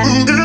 I'm